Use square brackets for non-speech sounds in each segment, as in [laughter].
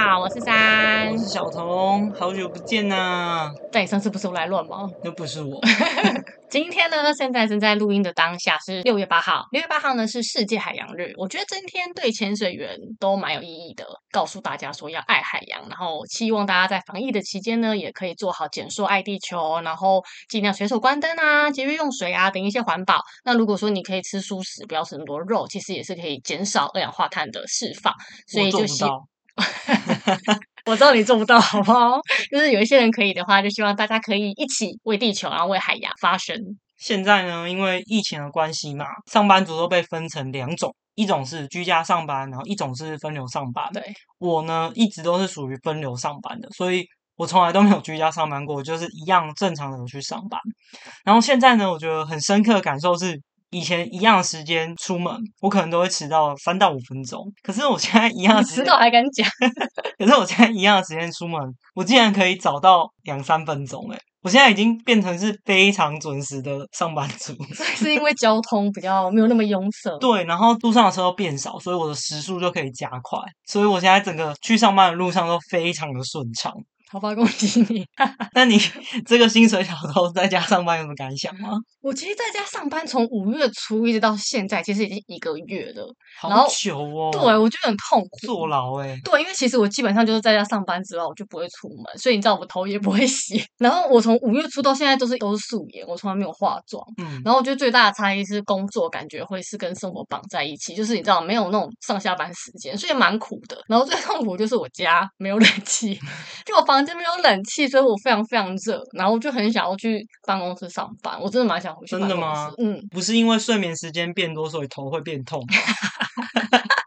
好，我是三，我是小彤，好久不见呐！对，上次不是我来乱吗？又不是我。[laughs] 今天呢，现在正在录音的当下是六月八号。六月八号呢是世界海洋日，我觉得今天对潜水员都蛮有意义的，告诉大家说要爱海洋，然后希望大家在防疫的期间呢，也可以做好减塑、爱地球，然后尽量随手关灯啊，节约用水啊等一些环保。那如果说你可以吃素食，不要吃很多肉，其实也是可以减少二氧化碳的释放。所以就希望。[laughs] 我知道你做不到，好不好？[laughs] 就是有一些人可以的话，就希望大家可以一起为地球，然后为海洋发声。现在呢，因为疫情的关系嘛，上班族都被分成两种，一种是居家上班，然后一种是分流上班。对，我呢，一直都是属于分流上班的，所以我从来都没有居家上班过，就是一样正常的去上班。然后现在呢，我觉得很深刻的感受是。以前一样的时间出门，我可能都会迟到三到五分钟。可是我现在一样的时间，迟到还敢讲？[laughs] 可是我现在一样的时间出门，我竟然可以早到两三分钟。诶，我现在已经变成是非常准时的上班族。是因为交通比较没有那么拥塞。对，然后路上的车都变少，所以我的时速就可以加快。所以我现在整个去上班的路上都非常的顺畅。好吧，恭喜 [laughs] 你！那你这个薪水小偷在家上班有什么感想吗？[laughs] 我其实在家上班从五月初一直到现在，其实已经一个月了。好久哦。对，我觉得很痛苦。坐牢哎、欸、对，因为其实我基本上就是在家上班之外，我就不会出门，所以你知道我头也不会洗。[laughs] 然后我从五月初到现在都是都是素颜，我从来没有化妆。嗯。然后我觉得最大的差异是工作感觉会是跟生活绑在一起，就是你知道没有那种上下班时间，所以蛮苦的。然后最痛苦就是我家没有冷气，就我房间没有冷气。所以我非常非常热，然后我就很想要去办公室上班。我真的蛮想回去。真的吗？嗯，不是因为睡眠时间变多，所以头会变痛。[laughs]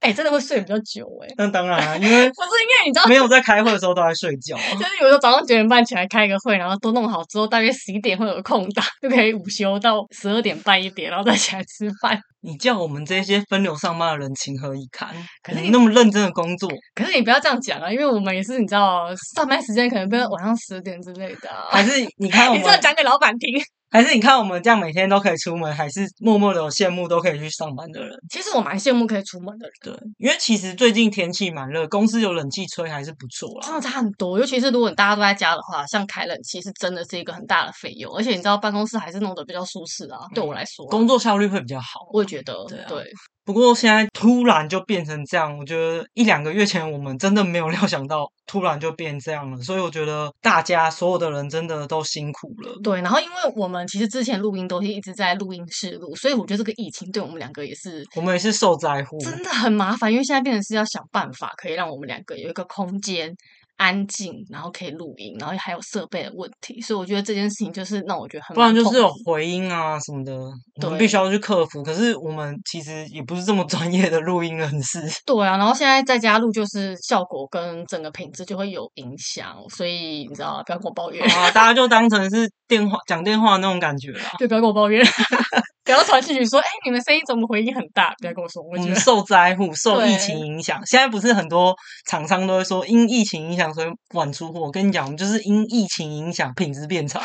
哎、欸，真的会睡比较久哎、欸。那当然啊，因为不是因为你知道，没有在开会的时候都在睡觉。就是有时候早上九点半起来开个会，然后都弄好之后，大约十一点会有空档，[laughs] 就可以午休到十二点半一点，然后再起来吃饭。你叫我们这些分流上班的人情何以堪？可是你那么认真的工作，可是你不要这样讲啊，因为我们也是你知道，上班时间可能变成晚上十点之类的、啊。还是你看我们，[laughs] 你这样讲给老板听。还是你看我们这样每天都可以出门，还是默默的有羡慕都可以去上班的人？其实我蛮羡慕可以出门的人。对，因为其实最近天气蛮热，公司有冷气吹还是不错啦。真的差很多，尤其是如果你大家都在家的话，像开冷气是真的是一个很大的费用，而且你知道办公室还是弄得比较舒适啊。对我来说，工作效率会比较好。我也觉得，对，啊、对。不过现在突然就变成这样，我觉得一两个月前我们真的没有料想到，突然就变这样了。所以我觉得大家所有的人真的都辛苦了。对，然后因为我们其实之前录音都是一直在录音室录，所以我觉得这个疫情对我们两个也是，我们也是受灾户，真的很麻烦。因为现在变成是要想办法可以让我们两个有一个空间。安静，然后可以录音，然后还有设备的问题，所以我觉得这件事情就是让我觉得很，不然就是有回音啊什么的，我们必须要去克服。可是我们其实也不是这么专业的录音人士。对啊，然后现在在家录，就是效果跟整个品质就会有影响，所以你知道，不要跟我抱怨啊，大家就当成是电话讲电话那种感觉啦，就不要跟我抱怨。[laughs] 不要传讯息说，哎、欸，你们声音怎么回音很大？不要跟我说，我觉得受灾户受疫情影响。现在不是很多厂商都会说，因疫情影响所以晚出货。我跟你讲，我们就是因疫情影响品质变差。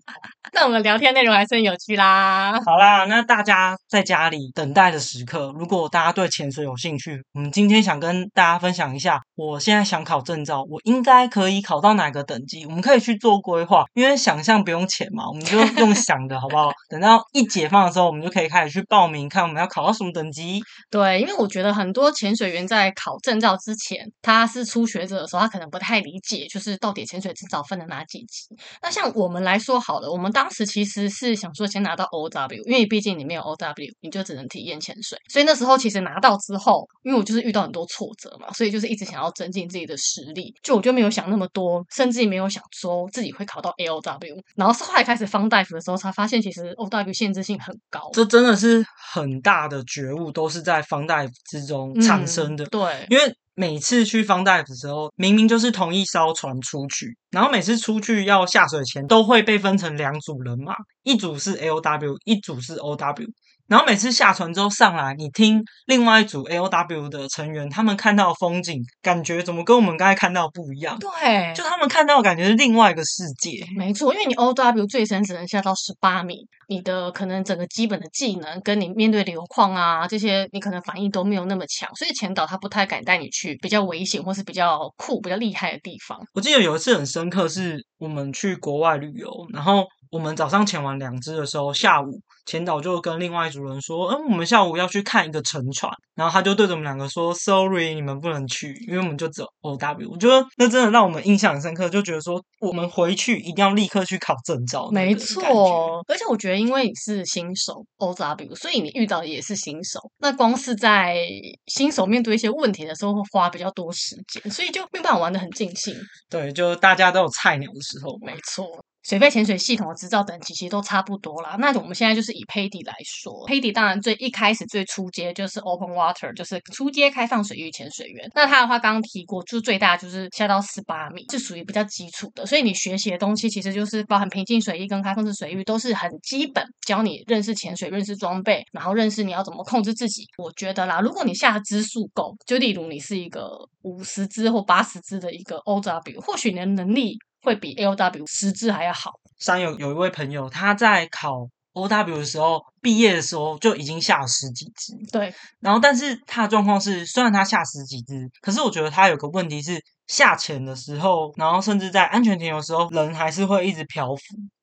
[laughs] 那我们聊天内容还是很有趣啦。好啦，那大家在家里等待的时刻，如果大家对潜水有兴趣，我们今天想跟大家分享一下，我现在想考证照，我应该可以考到哪个等级？我们可以去做规划，因为想象不用钱嘛，我们就用想的好不好？[laughs] 等到一解放的时候。之后我们就可以开始去报名，看我们要考到什么等级。对，因为我觉得很多潜水员在考证照之前，他是初学者的时候，他可能不太理解，就是到底潜水证照分了哪几级。那像我们来说好了，我们当时其实是想说先拿到 OW，因为毕竟你没有 OW，你就只能体验潜水。所以那时候其实拿到之后，因为我就是遇到很多挫折嘛，所以就是一直想要增进自己的实力，就我就没有想那么多，甚至也没有想说自己会考到 AOW。然后是后来开始方大夫的时候，才发现其实 OW 限制性很高，这真的是很大的觉悟，都是在方大夫之中产生的。嗯、对，因为每次去方大夫的时候，明明就是同一艘船出去，然后每次出去要下水前，都会被分成两组人马。一组是 AOW，一组是 OW。然后每次下船之后上来，你听另外一组 AOW 的成员他们看到的风景，感觉怎么跟我们刚才看到的不一样？对，就他们看到的感觉是另外一个世界。没错，因为你 OW 最深只能下到十八米，你的可能整个基本的技能跟你面对流况啊这些，你可能反应都没有那么强，所以前导他不太敢带你去比较危险或是比较酷、比较厉害的地方。我记得有一次很深刻，是我们去国外旅游，然后。我们早上潜完两只的时候，下午潜导就跟另外一组人说：“嗯，我们下午要去看一个沉船。”然后他就对着我们两个说：“Sorry，你们不能去，因为我们就只有 OW。”我觉得那真的让我们印象很深刻，就觉得说我们回去一定要立刻去考证照。没错，而且我觉得因为你是新手 OW，所以你遇到的也是新手。那光是在新手面对一些问题的时候，会花比较多时间，所以就没办法玩的很尽兴。对，就大家都有菜鸟的时候。没错。水肺潜水系统的执照等级其实都差不多啦。那我们现在就是以 PADI 来说，PADI 当然最一开始最初阶就是 Open Water，就是初阶开放水域潜水员。那他的话刚刚提过，就最大就是下到十八米，是属于比较基础的。所以你学习的东西其实就是包含平静水域跟开放式水域都是很基本，教你认识潜水、认识装备，然后认识你要怎么控制自己。我觉得啦，如果你下的支数够，就例如你是一个五十支或八十支的一个 OW，或许你的能力。会比 AOW 十支还要好。山有有一位朋友，他在考 OW 的时候，毕业的时候就已经下了十几只。对，然后但是他的状况是，虽然他下十几只，可是我觉得他有个问题是，下潜的时候，然后甚至在安全潜的时候，人还是会一直漂浮，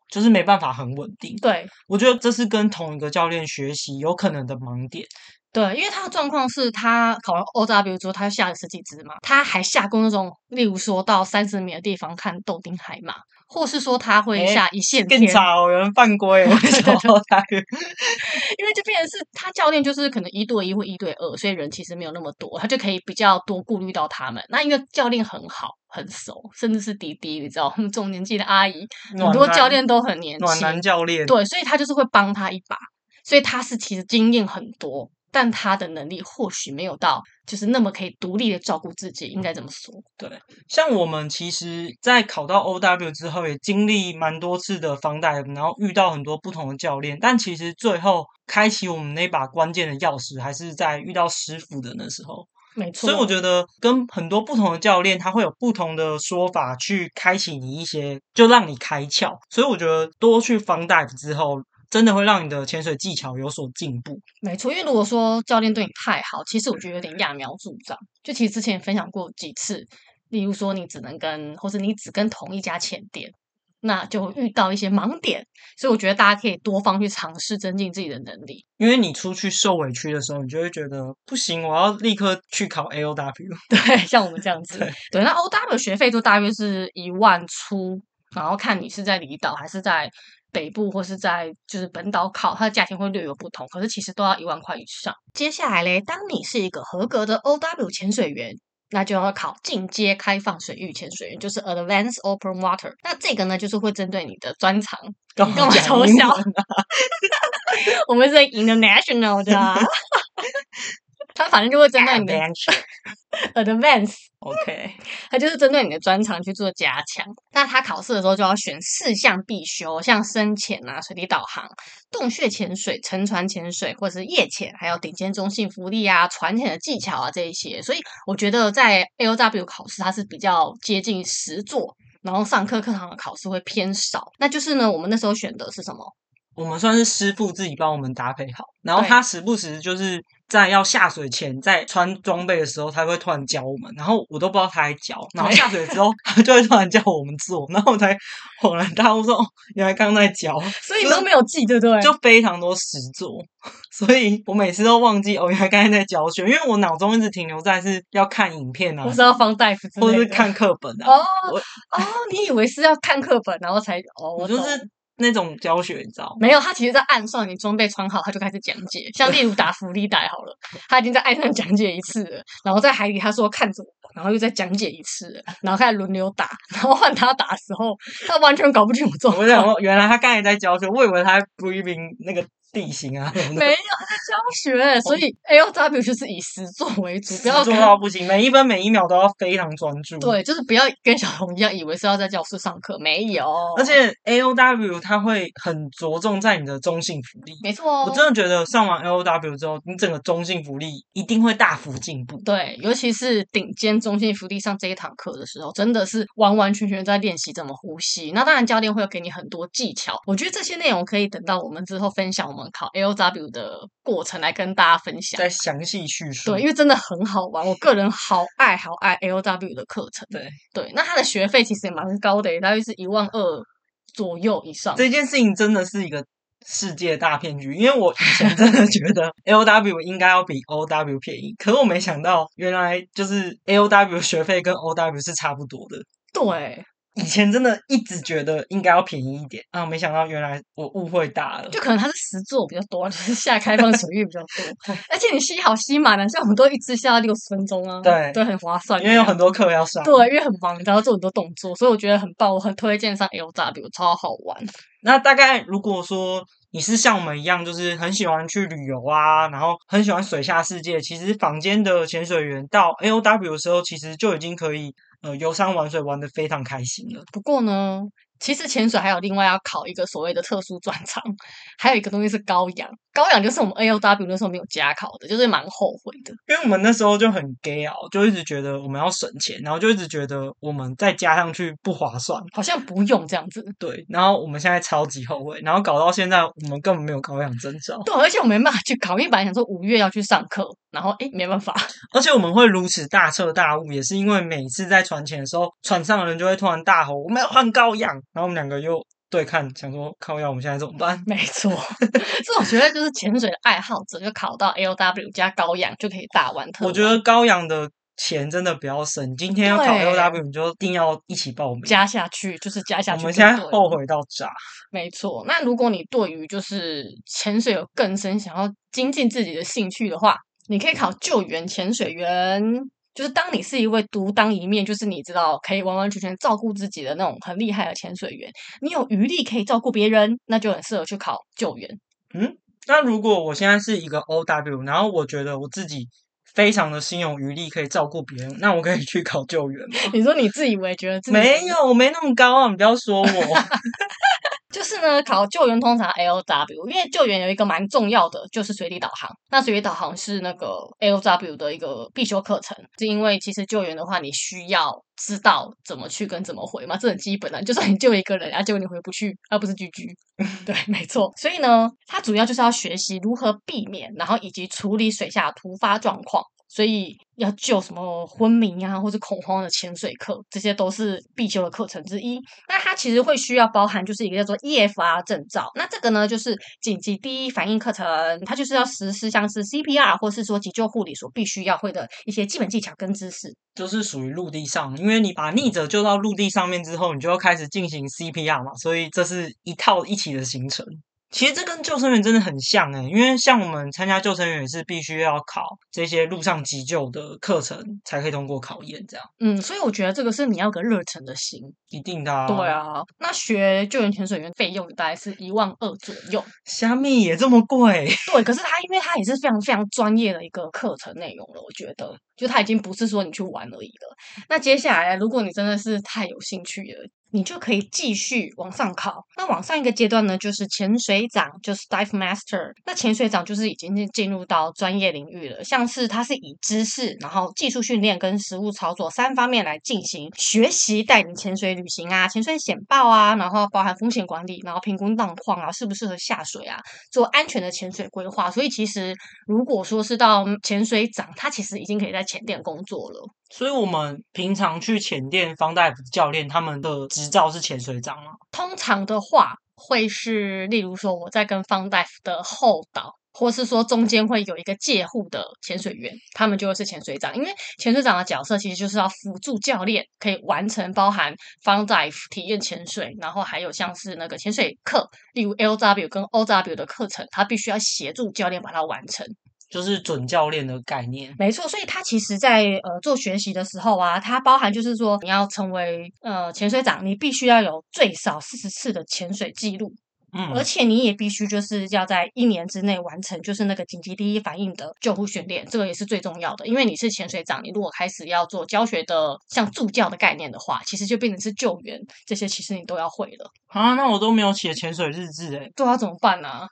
就是没办法很稳定。对，我觉得这是跟同一个教练学习有可能的盲点。对，因为他的状况是他考完 OW 之后，他下了十几支嘛，他还下过那种，例如说到三十米的地方看豆丁海马，或是说他会下一线天。更早有人犯规，[laughs] [laughs] 因为就变成是他教练就是可能一对一或一对二，所以人其实没有那么多，他就可以比较多顾虑到他们。那因为教练很好很熟，甚至是弟弟，你知道，这种年纪的阿姨，很多教练都很年轻，暖男教练，对，所以他就是会帮他一把，所以他是其实经验很多。但他的能力或许没有到，就是那么可以独立的照顾自己，应该怎么说。对，像我们其实，在考到 OW 之后，也经历蛮多次的防呆，然后遇到很多不同的教练。但其实最后开启我们那把关键的钥匙，还是在遇到师傅的那时候。没错。所以我觉得，跟很多不同的教练，他会有不同的说法去开启你一些，就让你开窍。所以我觉得，多去防呆之后。真的会让你的潜水技巧有所进步。没错，因为如果说教练对你太好，其实我觉得有点揠苗助长。就其实之前分享过几次，例如说你只能跟，或是你只跟同一家潜店，那就会遇到一些盲点。所以我觉得大家可以多方去尝试，增进自己的能力。因为你出去受委屈的时候，你就会觉得不行，我要立刻去考 AOW。[laughs] 对，像我们这样子。对，对，那 OW 学费就大约是一万出，然后看你是在离岛还是在。北部或是在就是本岛考，它的价钱会略有不同，可是其实都要一万块以上。接下来嘞，当你是一个合格的 OW 潜水员，那就要考进阶开放水域潜水员，就是 Advanced Open Water。那这个呢，就是会针对你的专长。你干嘛偷笑？[laughs] 我们是 international 的。[laughs] 他反正就会针对你的 [laughs] advance，OK，[laughs] 他就是针对你的专长去做加强。那他考试的时候就要选四项必修，像深潜啊、水底导航、洞穴潜水、沉船潜水，或者是夜潜，还有顶尖中性浮力啊、船潜的技巧啊这一些。所以我觉得在 AOW 考试它是比较接近实作，然后上课课堂的考试会偏少。那就是呢，我们那时候选的是什么？我们算是师傅自己帮我们搭配好，然后他时不时就是。在要下水前，在穿装备的时候，他会突然教我们，然后我都不知道他在教。然后 [laughs] 下水之后，他就会突然叫我们做，然后我才恍然大悟说：“哦，原来刚刚在教。[laughs] ”所以你都没有记，对不对？就非常多实作，[laughs] 所以我每次都忘记哦，原来刚才在教学，因为我脑中一直停留在是要看影片啊，不是要放大夫，或者是看课本啊。哦哦，你以为是要看课本，然后才哦，我就是。那种教学你知道没有，他其实，在岸上你装备穿好，他就开始讲解。像例如打福利带好了，他已经在岸上讲解一次了，然后在海里他说看着我，然后又再讲解一次了，然后开始轮流打，然后换他打的时候，他完全搞不清楚状况。我想说，原来他刚才在教学，我以为他 briefing 那个地形啊。没有，他在教学，所以 AOW 就是以实作为主，不要做到不行，每一分每一秒都要非常专注。对，就是不要跟小童一样，以为是要在教室上课，没有。而且 AOW 它会很着重在你的中性福利，没错哦。我真的觉得上完 AOW 之后，你整个中性福利一定会大幅进步。对，尤其是顶尖中性福利上这一堂课的时候，真的是完完全全在练习怎么呼吸。那当然，教练会有给你很多技巧。我觉得这些内容可以等到我们之后分享我们考 AOW 的过程来跟大家分享，再详细叙述。对，因为真的很好玩，我个人好爱好爱 AOW 的课程。对对，那它的学费其实也蛮高的，大约是一万二左右以上。这件事情真的是一个世界大骗局，因为我以前真的觉得 [laughs] AOW 应该要比 OW 便宜，可是我没想到原来就是 AOW 学费跟 OW 是差不多的。对。以前真的一直觉得应该要便宜一点啊，没想到原来我误会大了。就可能它是实座比较多，就是下开放水域比较多，[laughs] 而且你吸好吸满了，像我们都一次下到六十分钟啊，对对，很划算，因为有很多课要上，对，因为很忙，然后做很多动作，所以我觉得很棒，我很推荐上 AOW，超好玩。那大概如果说你是像我们一样，就是很喜欢去旅游啊，然后很喜欢水下世界，其实房间的潜水员到 AOW 的时候，其实就已经可以。呃，游山玩水玩得非常开心了。不过呢，其实潜水还有另外要考一个所谓的特殊专长，还有一个东西是高氧。高氧就是我们 AOW 那时候没有加考的，就是蛮后悔的。因为我们那时候就很 gay 啊，就一直觉得我们要省钱，然后就一直觉得我们再加上去不划算，好像不用这样子。对，然后我们现在超级后悔，然后搞到现在我们根本没有高氧证照。对，而且我没办法去考，因为本来想说五月要去上课，然后诶没办法。[laughs] 而且我们会如此大彻大悟，也是因为每次在船前的时候，船上的人就会突然大吼：“我们要换高氧！”然后我们两个又。对，看想说靠药，我们现在怎么办？[laughs] 没错，所以我觉得就是潜水的爱好者，就考到 AOW 加高氧就可以大玩特玩。我觉得高氧的钱真的比较省，今天要考 AOW，你就一定要一起报名加下去，就是加下去。我们现在后悔到炸。没错，那如果你对于就是潜水有更深想要精进自己的兴趣的话，你可以考救援潜水员。就是当你是一位独当一面，就是你知道可以完完全全照顾自己的那种很厉害的潜水员，你有余力可以照顾别人，那就很适合去考救援。嗯，那如果我现在是一个 OW，然后我觉得我自己非常的心有余力可以照顾别人，那我可以去考救援吗？[laughs] 你说你自以为觉得自己没有，我没那么高啊，你不要说我。[laughs] 就是呢，考救援通常 L W，因为救援有一个蛮重要的，就是水底导航。那水底导航是那个 L W 的一个必修课程，是因为其实救援的话，你需要知道怎么去跟怎么回嘛，这很基本的。就算你救一个人，啊，结果你回不去，而不是 GG。对，[laughs] 没错。所以呢，它主要就是要学习如何避免，然后以及处理水下突发状况。所以要救什么昏迷啊，或者恐慌的潜水课，这些都是必修的课程之一。那它其实会需要包含就是一个叫做 EFR 证照。那这个呢，就是紧急第一反应课程，它就是要实施像是 CPR 或是说急救护理所必须要会的一些基本技巧跟知识。就是属于陆地上，因为你把溺者救到陆地上面之后，你就要开始进行 CPR 嘛，所以这是一套一起的行程。其实这跟救生员真的很像诶，因为像我们参加救生员也是必须要考这些陆上急救的课程才可以通过考验，这样。嗯，所以我觉得这个是你要个热忱的心，一定的啊。对啊，那学救援潜水员费用大概是一万二左右，虾米也这么贵？[laughs] 对，可是它因为它也是非常非常专业的一个课程内容了，我觉得就它已经不是说你去玩而已了。那接下来，如果你真的是太有兴趣了。你就可以继续往上考。那往上一个阶段呢，就是潜水长，就是 Dive Master。那潜水长就是已经进入到专业领域了，像是它是以知识、然后技术训练跟实务操作三方面来进行学习，带领潜水旅行啊、潜水险报啊，然后包含风险管理，然后评估状况啊，适不适合下水啊，做安全的潜水规划。所以其实如果说是到潜水长，他其实已经可以在潜店工作了。所以，我们平常去潜店，方大夫教练他们的职执照是潜水长吗？通常的话，会是例如说我在跟方大夫的后导，或是说中间会有一个介护的潜水员，他们就会是潜水长。因为潜水长的角色其实就是要辅助教练，可以完成包含方大夫体验潜水，然后还有像是那个潜水课，例如 LW 跟 OW 的课程，他必须要协助教练把它完成。就是准教练的概念，没错。所以他其实在，在呃做学习的时候啊，它包含就是说，你要成为呃潜水长，你必须要有最少四十次的潜水记录。嗯，而且你也必须就是要在一年之内完成，就是那个紧急第一反应的救护训练，这个也是最重要的。因为你是潜水长，你如果开始要做教学的像助教的概念的话，其实就变成是救援，这些其实你都要会了。啊，那我都没有写潜水日志诶，对啊，怎么办呢、啊？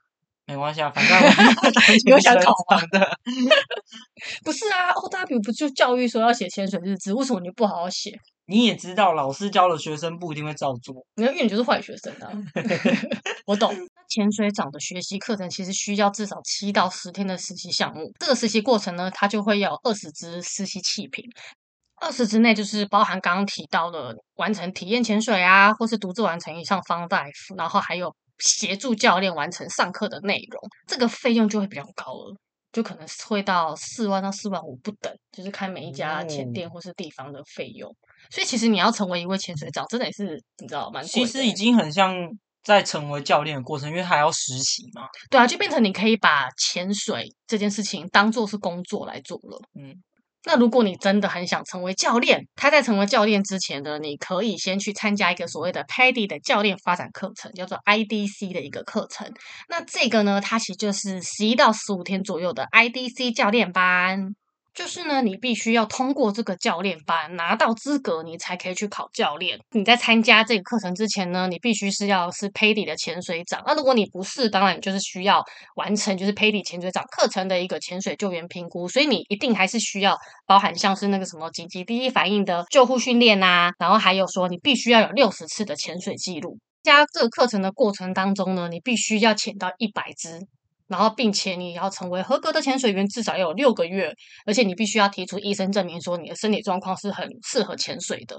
没关系啊，反正我你 [laughs] [laughs] 有想考吗？[laughs] 不是啊，OW 不就教育说要写潜水日志，为什么你不好好写？你也知道，老师教的学生不一定会照做，因为你就是坏学生啊。我懂。潜水长的学习课程其实需要至少七到十天的实习项目，这个实习过程呢，它就会有二十支实习气瓶，二十之内就是包含刚刚提到的完成体验潜水啊，或是独自完成一项方大夫然后还有。协助教练完成上课的内容，这个费用就会比较高了，就可能会到四万到四万五不等，就是看每一家潜店或是地方的费用。嗯。所以其实你要成为一位潜水长，真的也是你知道蛮。其实已经很像在成为教练的过程，因为还要实习嘛。对啊，就变成你可以把潜水这件事情当做是工作来做了。嗯。那如果你真的很想成为教练，他在成为教练之前呢，你可以先去参加一个所谓的 Paddy 的教练发展课程，叫做 IDC 的一个课程。那这个呢，它其实就是十一到十五天左右的 IDC 教练班。就是呢，你必须要通过这个教练班，拿到资格，你才可以去考教练。你在参加这个课程之前呢，你必须是要是 PADI 的潜水长。那如果你不是，当然就是需要完成就是 PADI 潜水长课程的一个潜水救援评估。所以你一定还是需要包含像是那个什么紧急第一反应的救护训练啊，然后还有说你必须要有六十次的潜水记录。加这个课程的过程当中呢，你必须要潜到一百支。然后，并且你要成为合格的潜水员，至少要有六个月，而且你必须要提出医生证明，说你的身体状况是很适合潜水的。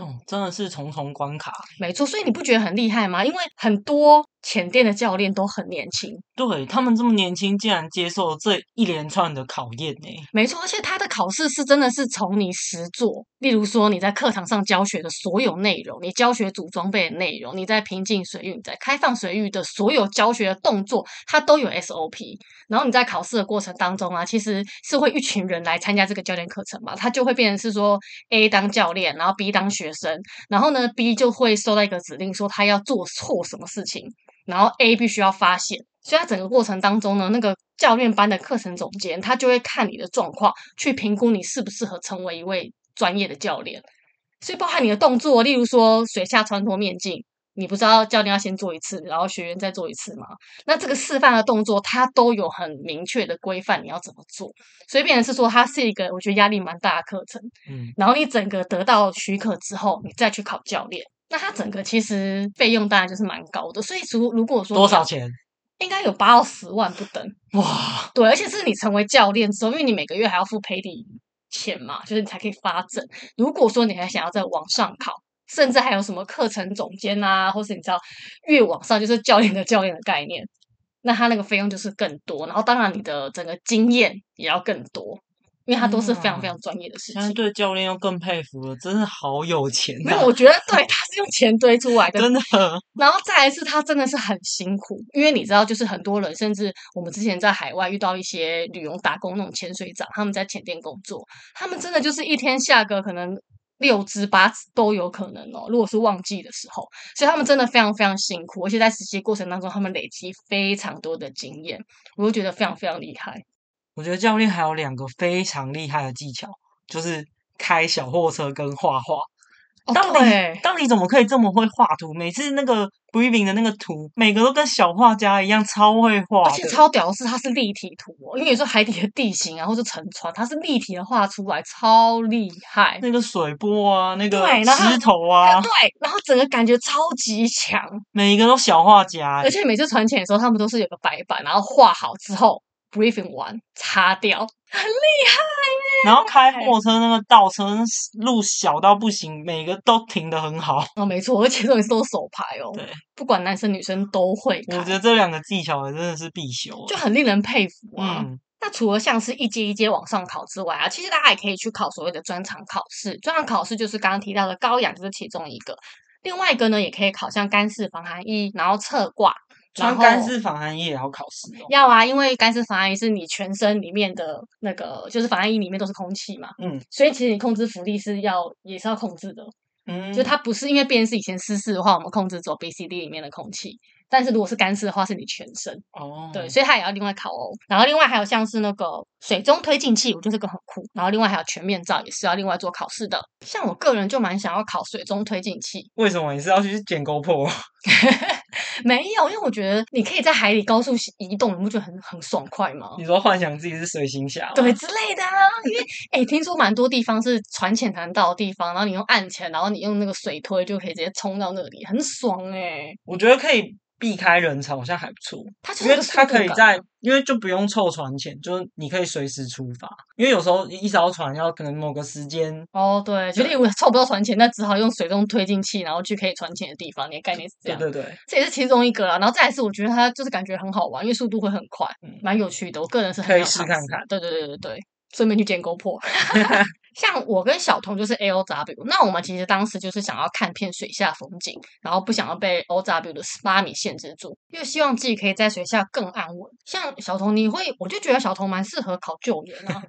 哦，真的是重重关卡。没错，所以你不觉得很厉害吗？因为很多潜店的教练都很年轻，对，他们这么年轻，竟然接受这一连串的考验呢？没错，而且他的考试是真的是从你实做，例如说你在课堂上教学的所有内容，你教学组装备的内容，你在平静水域、你在开放水域的所有教学的动作，它都有 SOP。然后你在考试的过程当中啊，其实是会一群人来参加这个教练课程嘛，他就会变成是说 A 当教练，然后 B 当学生，然后呢 B 就会收到一个指令说他要做错什么事情，然后 A 必须要发现。所以在整个过程当中呢，那个教练班的课程总监他就会看你的状况，去评估你适不适合成为一位专业的教练。所以包含你的动作，例如说水下穿脱面镜。你不知道教练要先做一次，然后学员再做一次吗？那这个示范的动作，它都有很明确的规范，你要怎么做？所以变成是说，它是一个我觉得压力蛮大的课程。嗯，然后你整个得到许可之后，你再去考教练，那它整个其实费用当然就是蛮高的。所以如如果说多少钱？应该有八到十万不等。哇，对，而且是你成为教练之后，因为你每个月还要付 PADI 钱嘛，就是你才可以发证。如果说你还想要再往上考。甚至还有什么课程总监啊，或是你知道越往上就是教练的教练的概念，那他那个费用就是更多。然后当然你的整个经验也要更多，因为他都是非常非常专业的事情。现在对教练又更佩服了，真的好有钱啊。没有，我觉得对，[laughs] 他是用钱堆出来的，真的。然后再来是他真的是很辛苦，因为你知道，就是很多人，甚至我们之前在海外遇到一些旅游打工那种潜水长，他们在潜店工作，他们真的就是一天下个可能。六只八支都有可能哦，如果是旺季的时候，所以他们真的非常非常辛苦，而且在实习过程当中，他们累积非常多的经验，我就觉得非常非常厉害。我觉得教练还有两个非常厉害的技巧，就是开小货车跟画画。到底到底怎么可以这么会画图？每次那个 briefing 的那个图，每个都跟小画家一样，超会画。而且超屌的是，它是立体图哦，因为有时候海底的地形啊，或是沉船，它是立体的画出来，超厉害。那个水波啊，那个石头啊，对，然后整个感觉超级强。每一个都小画家，而且每次船潜的时候，他们都是有个白板，然后画好之后。Briefing 完擦掉，很厉害耶。然后开货车那个倒车路小到不行，每个都停得很好。哦，没错，而且都是 [laughs] 都手牌哦。对，不管男生女生都会。我觉得这两个技巧真的是必修，就很令人佩服啊。嗯，那除了像是一阶一阶往上考之外啊，其实大家也可以去考所谓的专场考试。专场考试就是刚刚提到的高氧，就是其中一个。另外一个呢，也可以考像干式防寒衣，然后侧挂。穿干式防寒衣也要考试哦？要啊，因为干式防寒衣是你全身里面的那个，就是防寒衣里面都是空气嘛。嗯，所以其实你控制浮力是要也是要控制的。嗯，就它不是因为变成是以前湿式的话，我们控制走 B、C、D 里面的空气，但是如果是干式的话，是你全身。哦，对，所以它也要另外考哦。然后另外还有像是那个水中推进器，我觉得这个很酷。然后另外还有全面罩也是要另外做考试的。像我个人就蛮想要考水中推进器。为什么你是要去捡 GoPro？[laughs] 没有，因为我觉得你可以在海里高速移动，你不觉得很很爽快吗？你说幻想自己是水行侠，对之类的啊。因为哎，听说蛮多地方是船浅潭到的地方，然后你用岸潜，然后你用那个水推就可以直接冲到那里，很爽哎。我觉得可以。避开人潮好像还不错，它因为它可以在，因为就不用凑船钱，就是你可以随时出发。因为有时候一艘船要可能某个时间哦，对，就例如凑不到船钱，那只好用水中推进器，然后去可以船钱的地方。你的概念是这样，对对对，这也是其中一个啦。然后再来是，我觉得它就是感觉很好玩，因为速度会很快，蛮有趣的。我个人是很可以试看看，对对对对对，顺便去捡 GoPro。[laughs] [laughs] [laughs] 像我跟小童就是 A O W，那我们其实当时就是想要看片水下风景，然后不想要被 O W 的十八米限制住，又希望自己可以在水下更安稳。像小童，你会，我就觉得小童蛮适合考救援啊。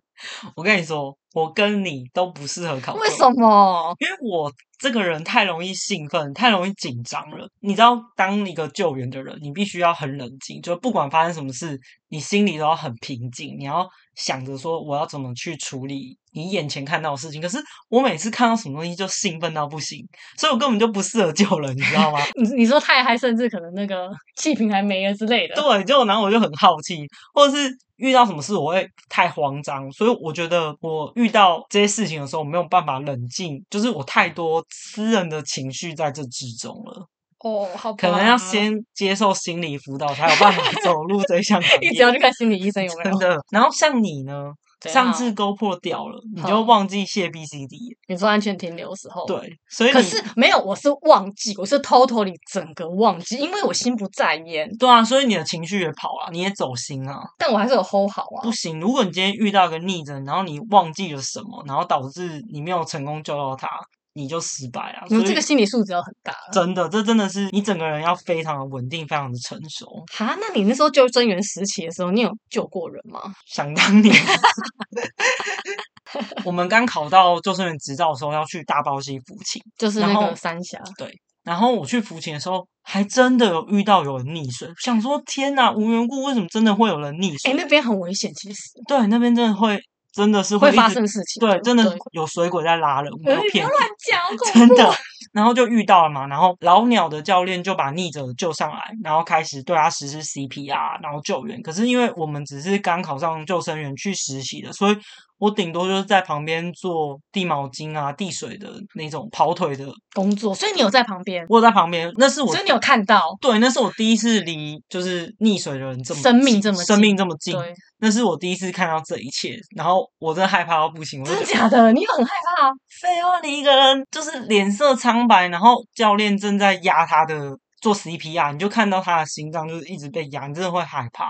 我跟你说，我跟你都不适合考。为什么？因为我这个人太容易兴奋，太容易紧张了。你知道，当一个救援的人，你必须要很冷静，就不管发生什么事，你心里都要很平静。你要想着说，我要怎么去处理你眼前看到的事情。可是我每次看到什么东西就兴奋到不行，所以我根本就不适合救人，你知道吗？[laughs] 你你说太嗨，甚至可能那个 [laughs] 气瓶还没了之类的。对，就然后我就很好奇，或者是。遇到什么事我会太慌张，所以我觉得我遇到这些事情的时候，我没有办法冷静，就是我太多私人的情绪在这之中了。哦，好，可能要先接受心理辅导，才有办法走入这项。[laughs] 一直要去看心理医生有没有？真的。然后像你呢？上次 GoPro 掉了，你就忘记卸 BCD。你说安全停留的时候，对，所以可是没有，我是忘记，我是 totally 整个忘记，因为我心不在焉。对啊，所以你的情绪也跑了，你也走心啊。但我还是有 hold 好啊。不行，如果你今天遇到一个逆着，然后你忘记了什么，然后导致你没有成功救到他。你就失败啊！你这个心理素质要很大，真的，这真的是你整个人要非常的稳定，非常的成熟。哈，那你那时候救生员时期的时候，你有救过人吗？想当年，[laughs] [laughs] 我们刚考到救生员执照的时候，要去大包溪浮潜，就是那个三峡。对，然后我去浮潜的时候，还真的有遇到有人溺水，想说天哪，无缘故为什么真的会有人溺水？哎，那边很危险，其实。对，那边真的会。真的是会，会发生事情，对，真的有水鬼在拉人，没有骗你，乱讲，真的。然后就遇到了嘛，然后老鸟的教练就把溺者救上来，然后开始对他实施 CPR，然后救援。可是因为我们只是刚考上救生员去实习的，所以。我顶多就是在旁边做递毛巾啊、递水的那种跑腿的工作，所以你有在旁边。我有在旁边，那是我。所以你有看到？对，那是我第一次离就是溺水的人这么生命这么生命这么近。对，那是我第一次看到这一切，然后我真的害怕到不行。真的假的？你很害怕？[laughs] 废话，你一个人就是脸色苍白，然后教练正在压他的做 CPR，你就看到他的心脏就是一直被压，你真的会害怕。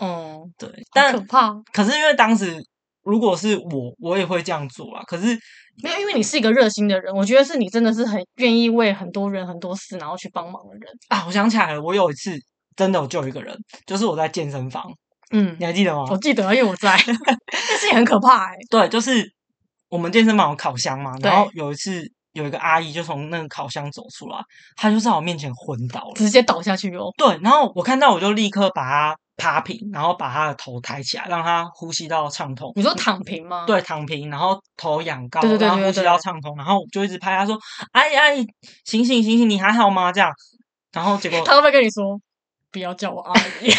嗯，对，但可怕。可是因为当时。如果是我，我也会这样做啊。可是没有，因为你是一个热心的人，我觉得是你真的是很愿意为很多人很多事，然后去帮忙的人啊。我想起来了，我有一次真的有救一个人，就是我在健身房，嗯，你还记得吗？我记得，因为我在，[laughs] 但是也很可怕哎、欸。对，就是我们健身房有烤箱嘛，然后有一次有一个阿姨就从那个烤箱走出来，她就在我面前昏倒了，直接倒下去哦。对，然后我看到我就立刻把她。趴平，然后把她的头抬起来，让她呼吸道畅通。你说躺平吗？对，躺平，然后头仰高，对对对对对，然后呼吸道畅通，然后就一直拍她说：“阿姨阿姨，醒醒醒醒，你还好吗？”这样，然后结果她会不会跟你说：“不要叫我阿姨。[laughs] ”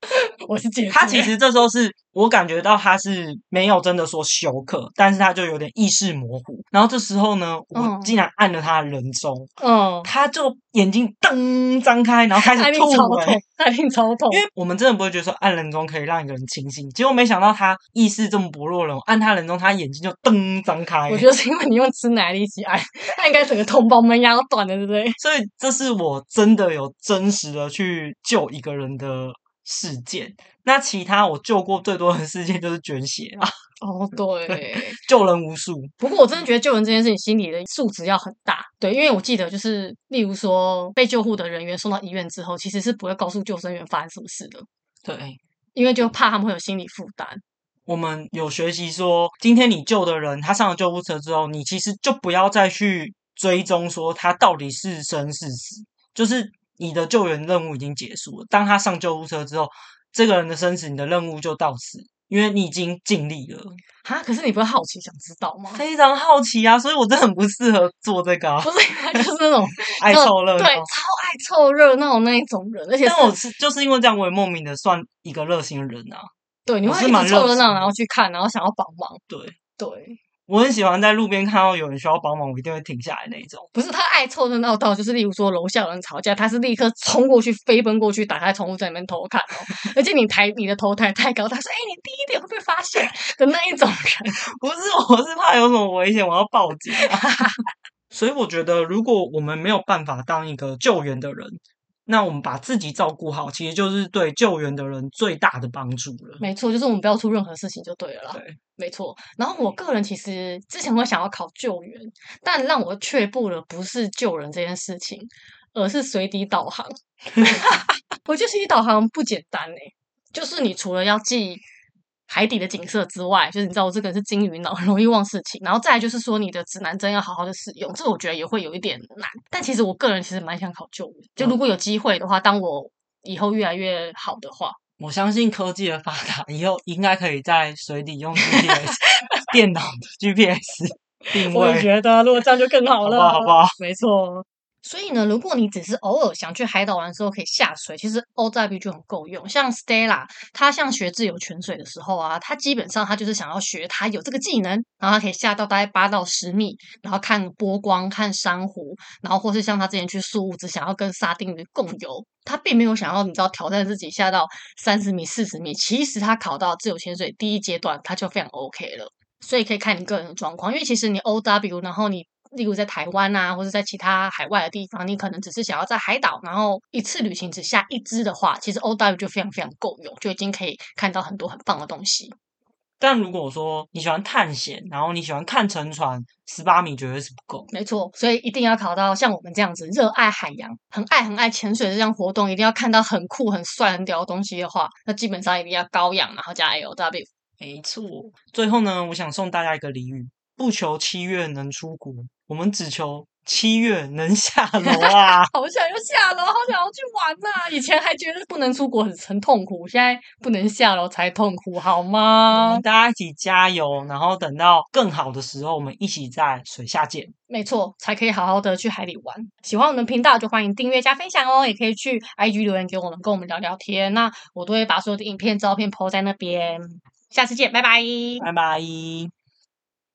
[laughs] 我是姐姐。他其实这时候是我感觉到他是没有真的说休克，但是他就有点意识模糊。然后这时候呢，我竟然按了他的人中，嗯，他就眼睛噔张开，然后开始吐、欸，他一定超痛，因为我们真的不会觉得说按人中可以让一个人清醒，结果没想到他意识这么薄弱了，我按他人中，他眼睛就噔张开。我觉得是因为你用吃奶力气按，他应该整个痛包门牙都断了，对不对？所以这是我真的有真实的去救一个人的。事件，那其他我救过最多的事件就是捐血啊！[laughs] 哦，对，救人无数。不过我真的觉得救人这件事情，心理的素质要很大。对，因为我记得就是，例如说被救护的人员送到医院之后，其实是不会告诉救生员发生什么事的。对，因为就怕他们会有心理负担。我们有学习说，今天你救的人，他上了救护车之后，你其实就不要再去追踪说他到底是生是死。就是你的救援任务已经结束了。当他上救护车之后，这个人的生死，你的任务就到此，因为你已经尽力了。哈，可是你不会好奇想知道吗？非常好奇啊，所以我真的很不适合做这个啊。不是，就是那种 [laughs] 爱凑热闹，对，超爱凑热闹那一种人。而且，但我是就是因为这样，我也莫名的算一个热心的人啊。对，你会凑热闹，然后去看，然后想要帮忙。对对。我很喜欢在路边看到有人需要帮忙，我一定会停下来那一种。不是他爱凑热闹到，就是例如说楼下有人吵架，他是立刻冲过去，飞奔过去，打开窗户在里面偷看哦。而且你抬你的头抬太高，他说：“哎、欸，你低一点会被发现的那一种人。[laughs] ”不是，我是怕有什么危险，我要报警啊。[laughs] 所以我觉得，如果我们没有办法当一个救援的人。那我们把自己照顾好，其实就是对救援的人最大的帮助了。没错，就是我们不要出任何事情就对了啦。对，没错。然后我个人其实之前会想要考救援，但让我却步的不是救人这件事情，而是随底导航。[laughs] [laughs] 我觉得随底导航不简单诶，就是你除了要记。海底的景色之外，就是你知道我这个人是金鱼脑，[laughs] 很容易忘事情。然后再来就是说，你的指南针要好好的使用，这个我觉得也会有一点难。但其实我个人其实蛮想考救援，就如果有机会的话，当我以后越来越好的话，我相信科技的发达，以后应该可以在水底用 GPS [laughs] 电脑的 GPS 定位。我觉得如果这样就更好了，好不好？好不好？没错。所以呢，如果你只是偶尔想去海岛玩的时候可以下水，其实 OW 就很够用。像 Stella，他像学自由潜水的时候啊，他基本上他就是想要学，他有这个技能，然后他可以下到大概八到十米，然后看波光、看珊瑚，然后或是像他之前去宿雾，只想要跟沙丁鱼共游，他并没有想要你知道挑战自己下到三十米、四十米。其实他考到自由潜水第一阶段，他就非常 OK 了。所以可以看你个人的状况，因为其实你 OW，然后你。例如在台湾啊，或者在其他海外的地方，你可能只是想要在海岛，然后一次旅行只下一支的话，其实 OW 就非常非常够用，就已经可以看到很多很棒的东西。但如果说你喜欢探险，然后你喜欢看沉船，十八米绝对是不够。没错，所以一定要考到像我们这样子热爱海洋、很爱很爱潜水的这样活动，一定要看到很酷、很帅、很屌的东西的话，那基本上一定要高氧，然后加 LW。没错。最后呢，我想送大家一个俚语：不求七月能出国。我们只求七月能下 [laughs] 楼啊！好想要下楼，好想要去玩呐、啊！以前还觉得不能出国很很痛苦，现在不能下楼才痛苦，好吗？大家一起加油，然后等到更好的时候，我们一起在水下见。没错，才可以好好的去海里玩。喜欢我们频道就欢迎订阅加分享哦，也可以去 IG 留言给我们，跟我们聊聊天。那我都会把所有的影片、照片 po 在那边。下次见，拜拜，拜拜。